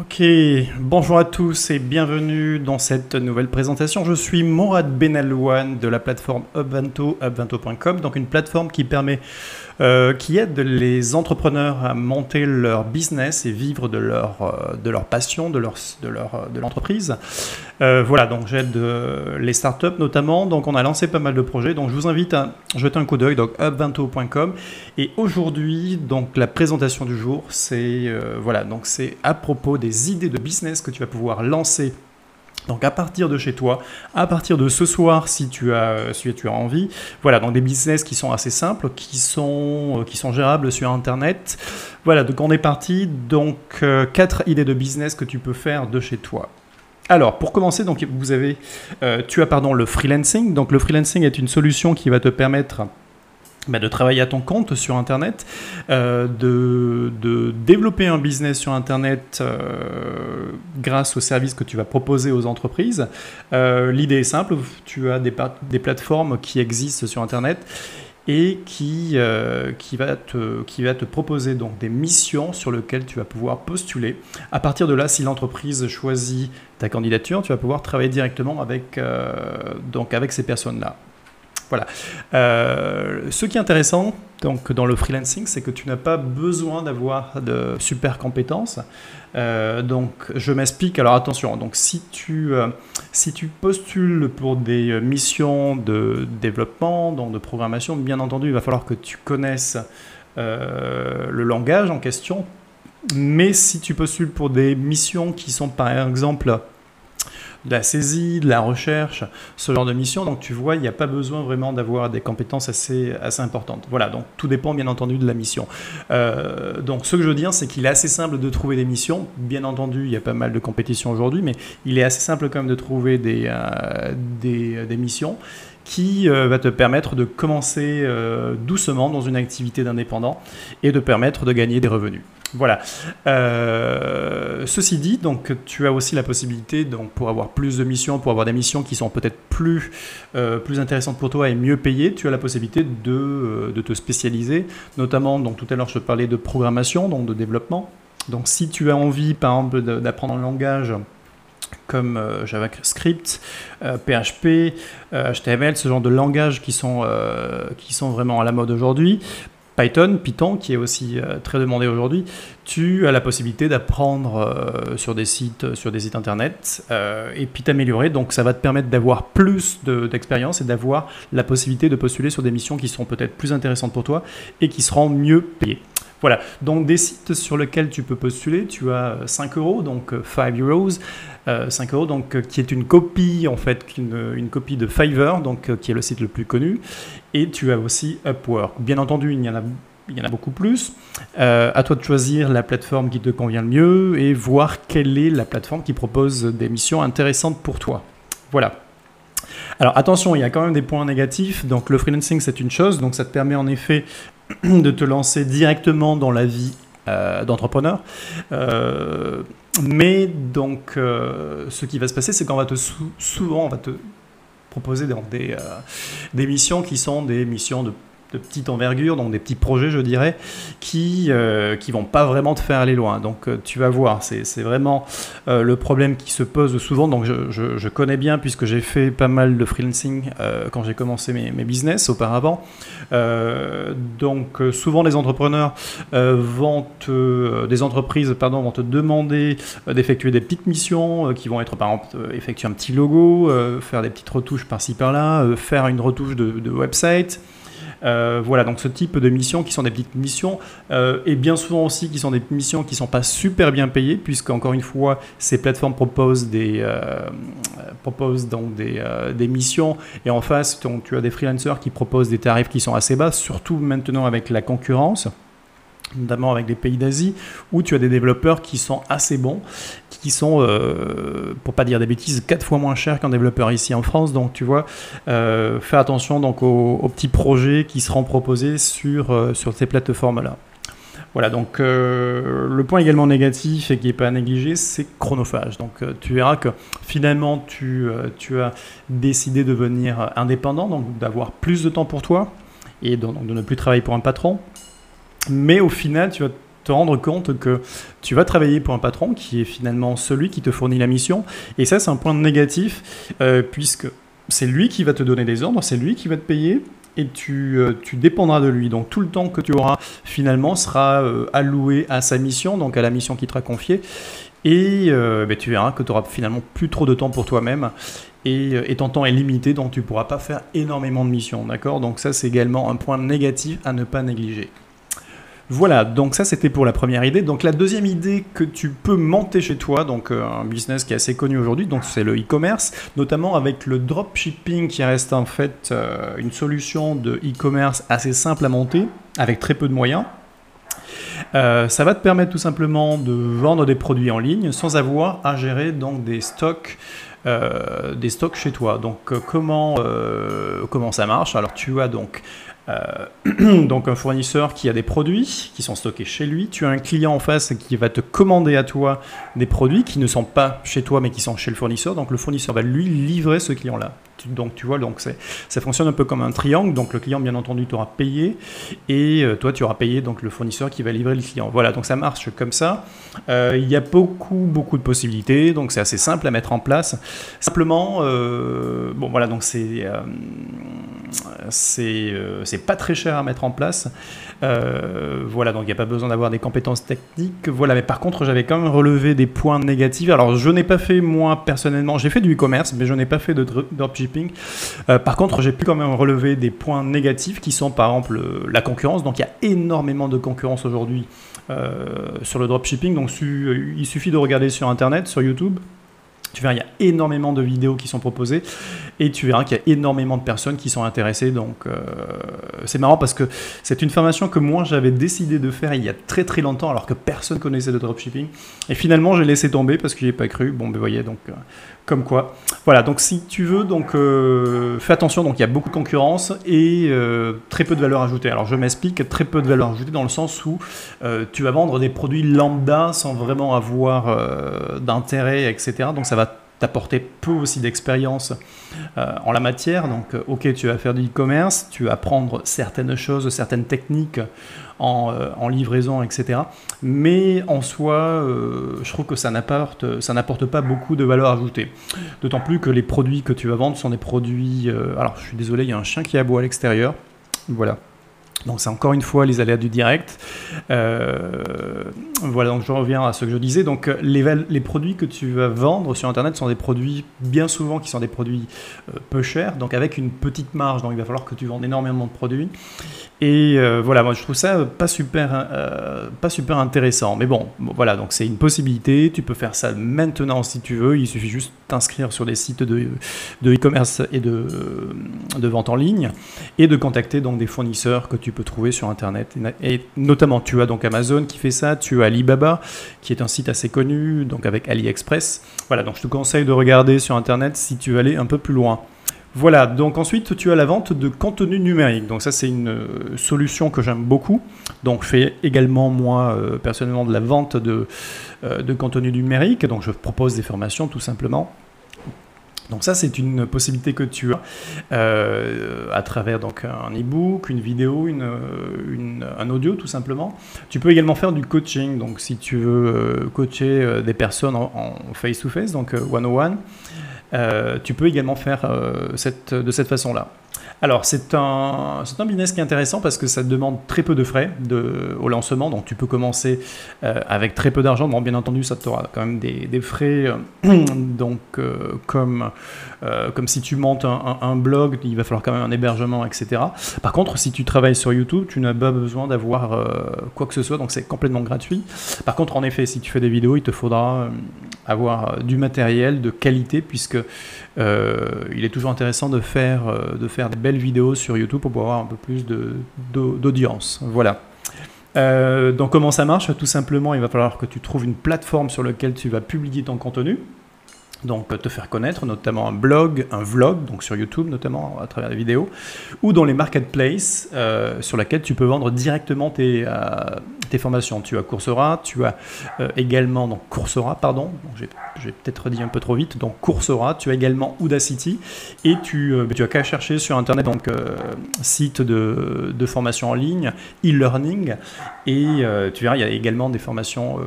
Ok, bonjour à tous et bienvenue dans cette nouvelle présentation. Je suis Morad Benalouane de la plateforme upvento.com, donc une plateforme qui permet euh, qui aide les entrepreneurs à monter leur business et vivre de leur, euh, passion, de, leur, de, de l'entreprise. Euh, voilà, donc j'aide les startups notamment. Donc on a lancé pas mal de projets. Donc je vous invite à jeter un coup d'œil, donc upvento.com. Et aujourd'hui, donc la présentation du jour, c'est voilà, donc c'est à propos des idées de business que tu vas pouvoir lancer donc à partir de chez toi, à partir de ce soir, si tu as, si tu as envie, voilà, donc des business qui sont assez simples, qui sont, euh, qui sont gérables sur Internet. Voilà, donc on est parti. Donc euh, quatre idées de business que tu peux faire de chez toi. Alors, pour commencer, donc vous avez, euh, tu as pardon le freelancing. Donc le freelancing est une solution qui va te permettre bah, de travailler à ton compte sur Internet, euh, de, développer un business sur Internet euh, grâce aux services que tu vas proposer aux entreprises. L'idée est simple, tu as des, plateformes qui existent sur Internet et qui, te, qui va te proposer donc des missions sur lesquelles tu vas pouvoir postuler. À partir de là, si l'entreprise choisit ta candidature, tu vas pouvoir travailler directement avec, donc avec ces personnes-là. Voilà. Euh, ce qui est intéressant donc, dans le freelancing, c'est que tu n'as pas besoin d'avoir de super compétences. Euh, donc, je m'explique. Alors, attention. Donc, si tu, euh, postules pour des missions de développement, donc de programmation, bien entendu, il va falloir que tu connaisses le langage en question. Mais si tu postules pour des missions qui sont, par exemple, de la saisie, de la recherche, ce genre de mission. Donc tu vois, il n'y a pas besoin vraiment d'avoir des compétences assez, importantes. Voilà, donc tout dépend bien entendu de la mission. Euh, donc ce que je veux dire, c'est qu'il est assez simple de trouver des missions. Bien entendu, il y a pas mal de compétitions aujourd'hui, mais il est assez simple quand même de trouver des, euh, des, missions qui euh, va te permettre de commencer doucement dans une activité d'indépendant et de permettre de gagner des revenus. Voilà. Euh, ceci dit, donc tu as aussi la possibilité, donc pour avoir plus de missions, pour avoir des missions qui sont peut-être plus, euh, plus intéressantes pour toi et mieux payées, tu as la possibilité de, euh, de, te spécialiser. Notamment, donc tout à l'heure je te parlais de programmation, donc de développement. Donc si tu as envie, par exemple, d'apprendre un langage comme JavaScript, PHP, HTML, ce genre de langages qui sont, qui sont vraiment à la mode aujourd'hui, Python, Python, qui est aussi euh, très demandé aujourd'hui, tu as la possibilité d'apprendre euh, sur des sites, sur des sites internet euh, et puis t'améliorer. Donc ça va te permettre d'avoir plus d'expérience et d'avoir la possibilité de postuler sur des missions qui seront peut-être plus intéressantes pour toi et qui seront mieux payées. Voilà, donc des sites sur lesquels tu peux postuler, tu as 5 euros, donc 5 euros, 5 euros, donc qui est une copie en fait, une, copie de Fiverr, donc qui est le site le plus connu, et tu as aussi Upwork. Bien entendu, il y en a beaucoup plus. Euh, à toi de choisir la plateforme qui te convient le mieux et voir quelle est la plateforme qui propose des missions intéressantes pour toi. Voilà. Alors attention, il y a quand même des points négatifs. Donc le freelancing, c'est une chose. Donc ça te permet en effet de te lancer directement dans la vie euh, d'entrepreneur. Euh, mais donc ce qui va se passer, c'est qu'on va te souvent on va te proposer des, des missions qui sont des missions de de petite envergure, donc des petits projets, je dirais, qui euh, qui vont pas vraiment te faire aller loin. Donc euh, tu vas voir, c'est vraiment euh, le problème qui se pose souvent. Donc je, je, connais bien puisque j'ai fait pas mal de freelancing quand j'ai commencé mes, mes, business auparavant. donc souvent les entrepreneurs vont te, des entreprises pardon vont te demander d'effectuer des petites missions qui vont être par exemple effectuer un petit logo, faire des petites retouches par-ci par-là, faire une retouche de, de website. Euh, voilà, donc ce type de missions qui sont des petites missions euh, et bien souvent aussi qui sont des missions qui ne sont pas super bien payées puisque encore une fois ces plateformes proposent des, euh, proposent donc des, des, missions. Et en face tu as des freelancers qui proposent des tarifs qui sont assez bas, surtout maintenant avec la concurrence notamment avec des pays d'Asie, où tu as des développeurs qui sont assez bons, qui sont, euh, pour pas dire des bêtises, quatre fois moins chers qu'un développeur ici en France. Donc tu vois, euh, fais attention donc aux, petits projets qui seront proposés sur, euh, sur ces plateformes-là. Voilà, donc euh, le point également négatif et qui n'est pas à négliger, c'est chronophage. Donc tu verras que finalement tu, tu as décidé de devenir indépendant, donc d'avoir plus de temps pour toi et donc de ne plus travailler pour un patron. Mais au final, tu vas te rendre compte que tu vas travailler pour un patron qui est finalement celui qui te fournit la mission. Et ça, c'est un point négatif, euh, puisque c'est lui qui va te donner des ordres, c'est lui qui va te payer, et tu, euh, tu, dépendras de lui. Donc tout le temps que tu auras finalement sera euh, alloué à sa mission, donc à la mission qui te sera confiée. Et ben, tu verras que tu auras finalement plus trop de temps pour toi-même. Et, et, ton temps est limité, donc tu ne pourras pas faire énormément de missions. D'accord? Donc ça, c'est également un point négatif à ne pas négliger. Voilà, donc ça c'était pour la première idée. Donc la deuxième idée que tu peux monter chez toi, donc euh, un business qui est assez connu aujourd'hui, donc c'est le e-commerce, notamment avec le dropshipping qui reste en fait euh, une solution de e-commerce assez simple à monter, avec très peu de moyens. Euh, ça va te permettre tout simplement de vendre des produits en ligne sans avoir à gérer donc des stocks des stocks chez toi. Donc comment, comment ça marche? Alors tu as donc euh, donc un fournisseur qui a des produits qui sont stockés chez lui, tu as un client en face qui va te commander à toi des produits qui ne sont pas chez toi mais qui sont chez le fournisseur, donc le fournisseur va lui livrer ce client-là. Donc tu vois, donc ça fonctionne un peu comme un triangle. Donc le client, bien entendu, t'aura payé et euh, toi, tu auras payé donc le fournisseur qui va livrer le client. Voilà, donc ça marche comme ça. Euh, il y a beaucoup, beaucoup de possibilités. Donc c'est assez simple à mettre en place. Simplement, euh, bon voilà, donc c'est c'est pas très cher à mettre en place. voilà, donc il n'y a pas besoin d'avoir des compétences techniques. Voilà, mais par contre, j'avais quand même relevé des points négatifs. Alors je n'ai pas fait moi personnellement, j'ai fait du e-commerce, mais je n'ai pas fait de euh, par contre, j'ai pu quand même relever des points négatifs qui sont par exemple la concurrence. Donc il y a énormément de concurrence aujourd'hui euh, sur le dropshipping. Donc il suffit de regarder sur Internet, sur YouTube. Tu verras, il y a énormément de vidéos qui sont proposées et tu verras qu'il y a énormément de personnes qui sont intéressées. Donc euh, c'est marrant parce que c'est une formation que moi j'avais décidé de faire il y a très très longtemps alors que personne connaissait le dropshipping. Et finalement j'ai laissé tomber parce que n'y ai pas cru. Bon, ben voyez, donc comme quoi. Voilà, donc si tu veux, donc euh, fais attention, donc il y a beaucoup de concurrence et euh, très peu de valeur ajoutée. Alors je m'explique, très peu de valeur ajoutée dans le sens où euh, tu vas vendre des produits lambda sans vraiment avoir d'intérêt, etc. Donc ça va t'apporter peu aussi d'expérience en la matière. Donc, ok, tu vas faire du e-commerce, tu vas apprendre certaines choses, certaines techniques euh, en, livraison, etc. Mais en soi, euh, je trouve que ça n'apporte, ça n'apporte pas beaucoup de valeur ajoutée. D'autant plus que les produits que tu vas vendre sont des produits... Euh, alors, je suis désolé, il y a un chien qui aboie à l'extérieur. Voilà. Donc c'est encore une fois les aléas du direct. Euh, voilà, donc je reviens à ce que je disais. Donc les, les, produits que tu vas vendre sur Internet sont des produits bien souvent qui sont des produits euh, peu chers, donc avec une petite marge. Donc il va falloir que tu vendes énormément de produits. Et euh, voilà, moi je trouve ça pas super, pas super intéressant. Mais bon, voilà, donc c'est une possibilité. Tu peux faire ça maintenant si tu veux. Il suffit juste t'inscrire sur des sites de e-commerce et de, de vente en ligne et de contacter donc des fournisseurs que tu peux trouver sur Internet. Et notamment, tu as donc Amazon qui fait ça, tu as Alibaba, qui est un site assez connu, donc avec AliExpress. Voilà, donc je te conseille de regarder sur Internet si tu veux aller un peu plus loin. Voilà, donc ensuite tu as la vente de contenu numérique. Donc ça c'est une euh, solution que j'aime beaucoup. Donc je fais également moi euh, personnellement de la vente de, euh, de contenu numérique. Donc je propose des formations tout simplement. Donc ça, c'est une possibilité que tu as euh, à travers donc un e-book, une vidéo, une, un audio tout simplement. Tu peux également faire du coaching. Donc si tu veux euh, coacher euh, des personnes en face-to-face, donc one-on-one, tu peux également faire de cette façon-là. Alors, c'est un, un business qui est intéressant parce que ça demande très peu de frais de, au lancement. Donc, tu peux commencer euh, avec très peu d'argent. Bien entendu, ça t'aura quand même des, des frais. Euh, donc, euh, comme, comme si tu montes un, blog, il va falloir quand même un hébergement, etc. Par contre, si tu travailles sur YouTube, tu n'as pas besoin d'avoir quoi que ce soit. Donc, c'est complètement gratuit. Par contre, en effet, si tu fais des vidéos, il te faudra avoir du matériel de qualité puisque il est toujours intéressant de faire, de faire des belles vidéos sur YouTube pour avoir un peu plus d'audience. Voilà. Euh, donc comment ça marche Tout simplement, il va falloir que tu trouves une plateforme sur laquelle tu vas publier ton contenu. Donc te faire connaître, notamment un blog, un vlog, donc sur YouTube notamment à travers des vidéos, ou dans les marketplaces euh, sur lesquels tu peux vendre directement tes, euh, formations. Tu as Coursera, tu as également donc Coursera, pardon, j'ai peut-être dit un peu trop vite, donc Coursera, tu as également Udacity et tu, tu as qu'à chercher sur internet donc site de, de, formation en ligne, e-learning et tu verras il y a également des formations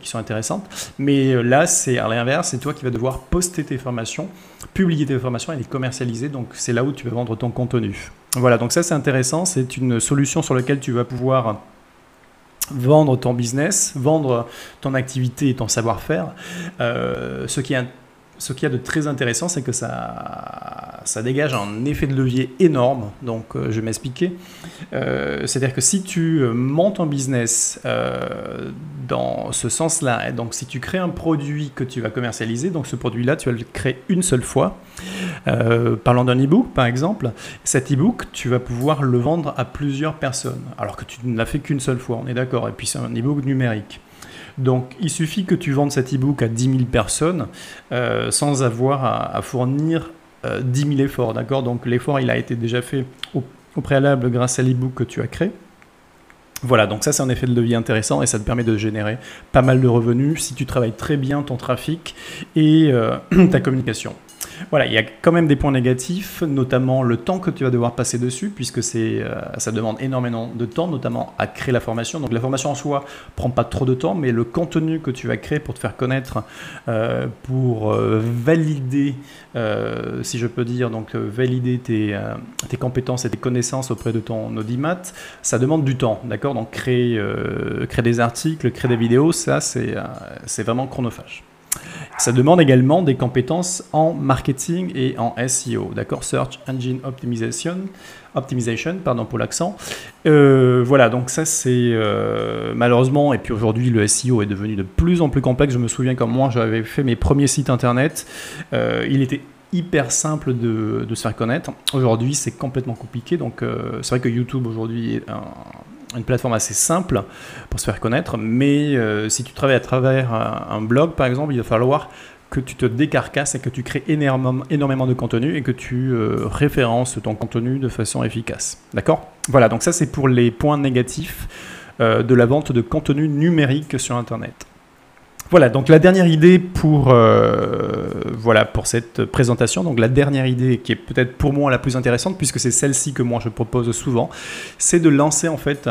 qui sont intéressantes. Mais là c'est à l'inverse, c'est toi qui vas devoir poster tes formations, publier tes formations et les commercialiser. Donc c'est là où tu vas vendre ton contenu. Voilà, donc ça c'est intéressant. C'est une solution sur laquelle tu vas pouvoir vendre ton business, vendre ton activité et ton savoir-faire. Euh, ce qui est ce qu'il y a de très intéressant, c'est que ça, ça dégage un effet de levier énorme. Donc, euh, je vais m'expliquer. Euh, c'est-à-dire que si tu euh, montes un business dans ce sens-là, donc si tu crées un produit que tu vas commercialiser, donc ce produit-là, tu vas le créer une seule fois. parlons d'un e-book, par exemple. Cet e-book, tu vas pouvoir le vendre à plusieurs personnes, alors que tu ne l'as fait qu'une seule fois, on est d'accord. Et puis, c'est un e-book numérique. Donc il suffit que tu vendes cet e-book à 10 000 personnes euh, sans avoir à, fournir 10 euh, 000 efforts. D'accord? Donc l'effort, il a été déjà fait au, préalable grâce à l'e-book que tu as créé. Voilà, donc ça c'est un effet de levier intéressant et ça te permet de générer pas mal de revenus si tu travailles très bien ton trafic et euh, ta communication. Voilà, il y a quand même des points négatifs, notamment le temps que tu vas devoir passer dessus, puisque euh, ça demande énormément de temps, notamment à créer la formation. Donc la formation en soi prend pas trop de temps, mais le contenu que tu vas créer pour te faire connaître, euh, pour euh, valider, si je peux dire, donc valider tes, compétences et tes connaissances auprès de ton audimat, ça demande du temps, d'accord? Donc créer, créer des articles, créer des vidéos, ça c'est, c'est vraiment chronophage. Ça demande également des compétences en marketing et en SEO, d'accord Search Engine Optimization, pardon pour l'accent. Euh, voilà, donc ça c'est euh, malheureusement, et puis aujourd'hui le SEO est devenu de plus en plus complexe. Je me souviens quand moi j'avais fait mes premiers sites internet, euh, il était hyper simple de, de, se faire connaître. Aujourd'hui, c'est complètement compliqué. Donc, c'est vrai que YouTube aujourd'hui est un, une plateforme assez simple pour se faire connaître, mais euh, si tu travailles à travers un, blog, par exemple, il va falloir que tu te décarcasses et que tu crées énormément, de contenu et que tu euh, références ton contenu de façon efficace. D'accord? Voilà, donc ça c'est pour les points négatifs euh, de la vente de contenu numérique sur Internet. Voilà, donc la dernière idée pour, euh, pour cette présentation, donc la dernière idée qui est peut-être pour moi la plus intéressante, puisque c'est celle-ci que moi je propose souvent, c'est de lancer en fait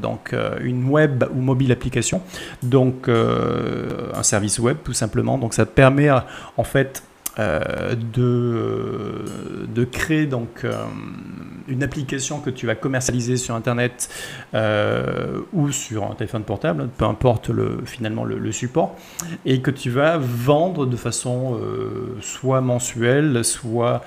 donc, euh, une web ou mobile application, donc euh, un service web tout simplement. Donc ça permet en fait euh, de, de créer donc euh, une application que tu vas commercialiser sur internet euh, ou sur un téléphone portable, peu importe le, finalement le, support, et que tu vas vendre de façon soit mensuelle, soit,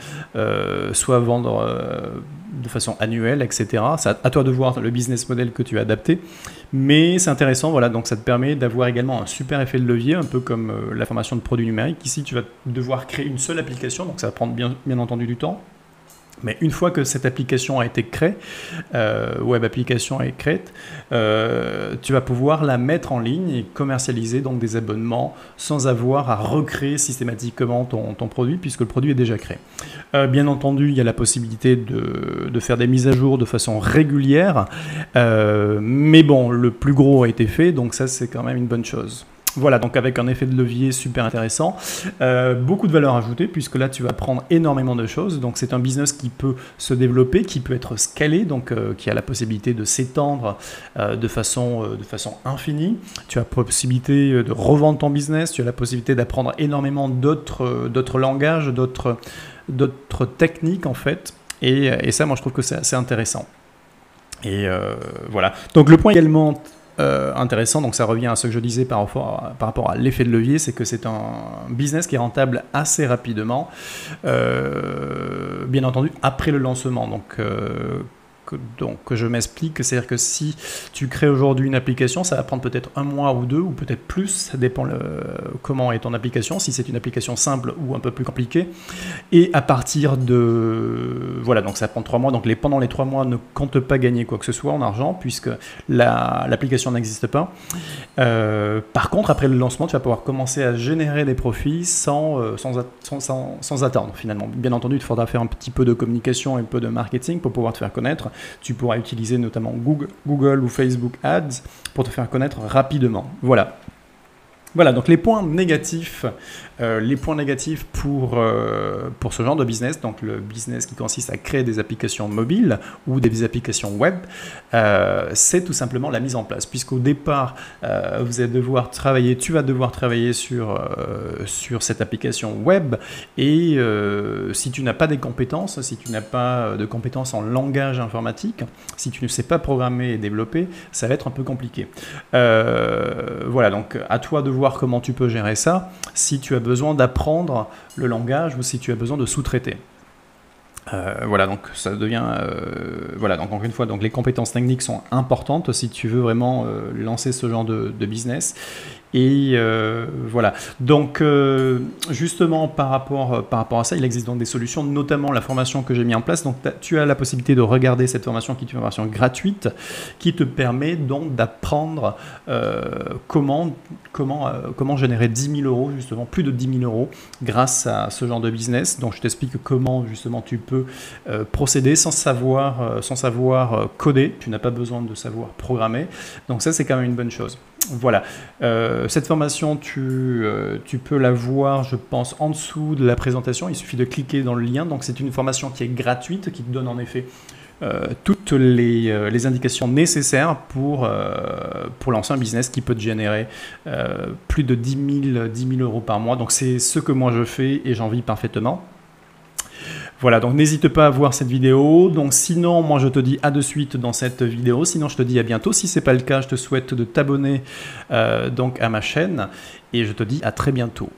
soit vendre de façon annuelle, etc. C'est à toi de voir le business model que tu as adapté. Mais c'est intéressant, voilà, donc ça te permet d'avoir également un super effet de levier, un peu comme euh, la formation de produits numériques. Ici, tu vas devoir créer une seule application, donc ça va prendre bien, bien entendu du temps. Mais une fois que cette application a été créée, euh, web application est créée, euh, tu vas pouvoir la mettre en ligne et commercialiser donc des abonnements sans avoir à recréer systématiquement ton, produit puisque le produit est déjà créé. Euh, bien entendu, il y a la possibilité de, faire des mises à jour de façon régulière, mais bon, le plus gros a été fait, donc ça c'est quand même une bonne chose. Voilà, donc avec un effet de levier super intéressant. Euh, beaucoup de valeur ajoutée, puisque là, tu vas apprendre énormément de choses. Donc, c'est un business qui peut se développer, qui peut être scalé, donc euh, qui a la possibilité de s'étendre euh, de, façon, de façon infinie. Tu as la possibilité de revendre ton business, tu as la possibilité d'apprendre énormément d'autres langages, d'autres techniques, en fait. Et, et, ça, moi, je trouve que c'est assez intéressant. Et voilà. Donc, le point également euh, intéressant. Donc ça revient à ce que je disais par rapport à, par rapport à l'effet de levier, c'est que c'est un business qui est rentable assez rapidement, euh, bien entendu après le lancement. Donc euh, donc, je m'explique, c'est-à-dire que si tu crées aujourd'hui une application, ça va prendre peut-être un mois ou deux, ou peut-être plus, ça dépend le, comment est ton application, si c'est une application simple ou un peu plus compliquée. Et à partir de... Voilà, donc ça prend trois mois, donc pendant les trois mois, ne compte pas gagner quoi que ce soit en argent, puisque l'application n'existe pas. Euh, par contre, après le lancement, tu vas pouvoir commencer à générer des profits sans, euh, sans attendre, finalement. Bien entendu, il faudra faire un petit peu de communication et un peu de marketing pour pouvoir te faire connaître, Tu pourras utiliser notamment Google, ou Facebook Ads pour te faire connaître rapidement. Voilà. Voilà, donc les points négatifs, euh, les points négatifs pour, euh, pour ce genre de business, donc le business qui consiste à créer des applications mobiles ou des applications web, euh, c'est tout simplement la mise en place. Puisqu'au départ, vous allez devoir travailler, tu vas devoir travailler sur, sur cette application web et si tu n'as pas des compétences, si tu n'as pas de compétences en langage informatique, si tu ne sais pas programmer et développer, ça va être un peu compliqué. voilà, donc à toi de voir comment tu peux gérer ça si tu as besoin d'apprendre le langage ou si tu as besoin de sous-traiter. Euh, voilà, donc ça devient. Euh, voilà, donc encore une fois, donc les compétences techniques sont importantes si tu veux vraiment euh, lancer ce genre de, de business. Et euh, voilà. Donc, euh, justement, par rapport, euh, par rapport à ça, il existe donc des solutions, notamment la formation que j'ai mis en place. Donc, tu as la possibilité de regarder cette formation qui est une formation gratuite qui te permet donc d'apprendre comment, comment, comment générer 10 000 euros, justement, plus de 10 000 euros grâce à ce genre de business. Donc, je t'explique comment, justement, tu peux procéder sans savoir, sans savoir coder. Tu n'as pas besoin de savoir programmer. Donc, ça, c'est quand même une bonne chose. Voilà. Euh, cette formation, euh, tu, peux la voir, je pense, en dessous de la présentation. Il suffit de cliquer dans le lien. Donc, c'est une formation qui est gratuite, qui te donne en effet euh, toutes les, indications nécessaires pour, lancer un business qui peut te générer plus de 10 000, 10 000 euros par mois. Donc, c'est ce que moi je fais et j'en vis parfaitement. Voilà, donc n'hésite pas à voir cette vidéo. Donc sinon, moi je te dis à de suite dans cette vidéo. Sinon, je te dis à bientôt. Si ce n'est pas le cas, je te souhaite de t'abonner euh, donc à ma chaîne et je te dis à très bientôt.